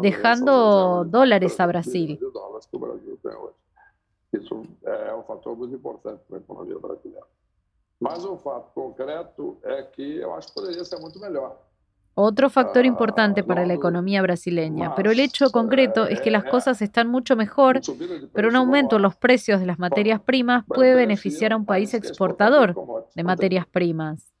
dejando dólares a Brasil. Otro factor importante para la economía brasileña, pero el hecho concreto es que las cosas están mucho mejor, pero un aumento en los precios de las materias primas puede beneficiar a un país exportador de materias primas.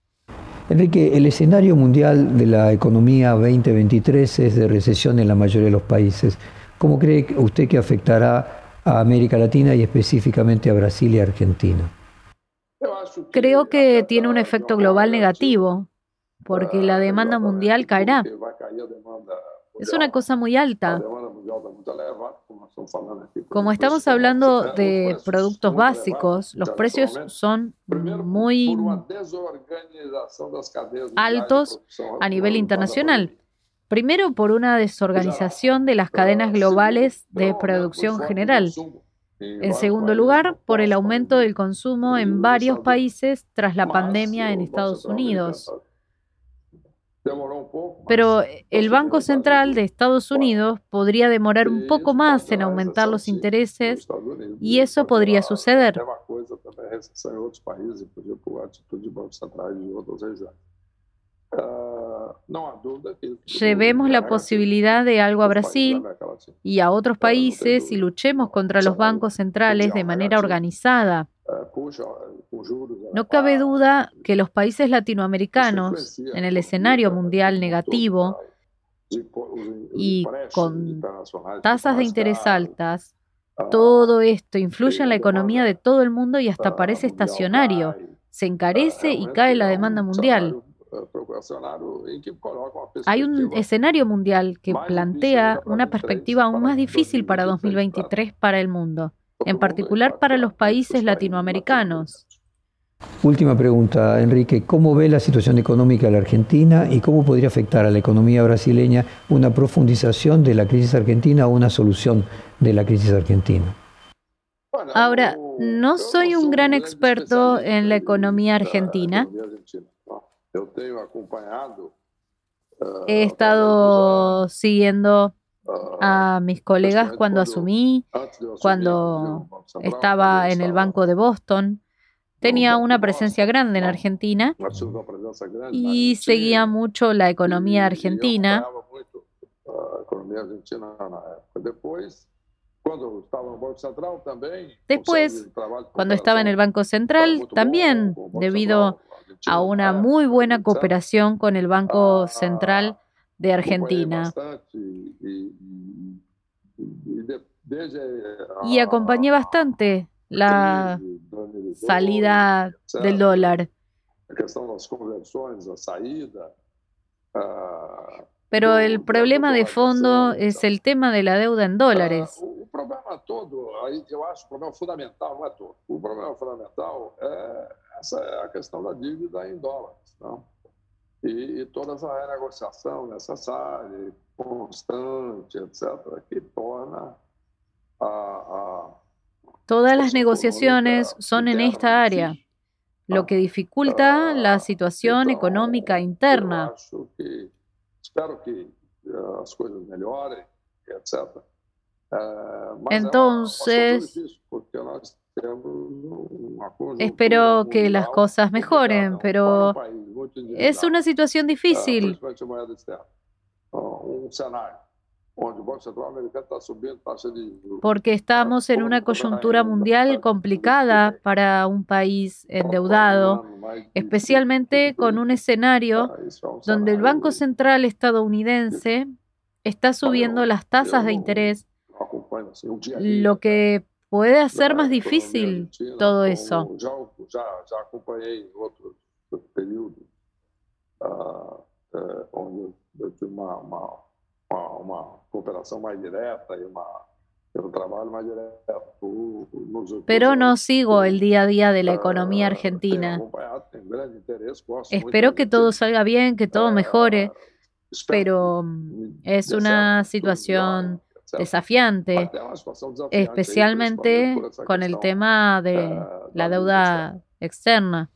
Enrique, el escenario mundial de la economía 2023 es de recesión en la mayoría de los países. ¿Cómo cree usted que afectará a América Latina y específicamente a Brasil y Argentina? Creo que tiene un efecto global negativo porque la demanda mundial caerá. Es una cosa muy alta. Como estamos hablando de productos básicos, los precios son muy altos a nivel internacional. Primero, por una desorganización de las cadenas globales de producción general. En segundo lugar, por el aumento del consumo en varios países tras la pandemia en Estados Unidos. Pero el Banco Central de Estados Unidos podría demorar un poco más en aumentar los intereses y eso podría suceder. Llevemos la posibilidad de algo a Brasil y a otros países y luchemos contra los bancos centrales de manera organizada. No cabe duda que los países latinoamericanos, en el escenario mundial negativo y con tasas de interés altas, todo esto influye en la economía de todo el mundo y hasta parece estacionario. Se encarece y cae la demanda mundial. Hay un escenario mundial que plantea una perspectiva aún más difícil para 2023 para el mundo en particular para los países latinoamericanos. Última pregunta, Enrique. ¿Cómo ve la situación económica de la Argentina y cómo podría afectar a la economía brasileña una profundización de la crisis argentina o una solución de la crisis argentina? Ahora, no soy un gran experto en la economía argentina. He estado siguiendo a mis colegas cuando asumí, cuando estaba en el Banco de Boston. Tenía una presencia grande en Argentina y seguía mucho la economía argentina. Después, cuando estaba en el Banco Central, también, debido a una muy buena cooperación con el Banco Central, de Argentina. Y acompañé bastante la salida del dólar. Pero el problema de fondo es el tema de la deuda en dólares. Problema todo, eu acho problema fundamental não é todo. O problema fundamental é essa a questão da dívida em dólares, não? E, e toda essa renegociação necessária, constante, etc., que torna a, a Todas las negociaciones son en esta área, lo que dificulta la situación económica interna. Entonces, espero que las cosas mejoren, pero es una situación difícil. Porque estamos en una coyuntura mundial complicada para un país endeudado, especialmente con un escenario donde el Banco Central estadounidense está subiendo las tasas de interés, lo que puede hacer más difícil todo eso. Pero no sigo el día a día de la economía argentina. Espero que todo salga bien, que todo mejore, pero mm, es una situación desafiante, especialmente con el tema de la deuda externa.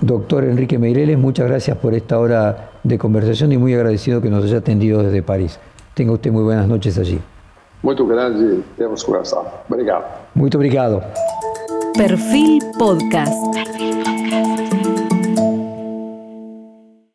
Doctor Enrique Meireles, muchas gracias por esta hora de conversación y muy agradecido que nos haya atendido desde París. Tenga usted muy buenas noches allí. Muy grande temos conversado. Obrigado. Muito obrigado. Perfil Podcast.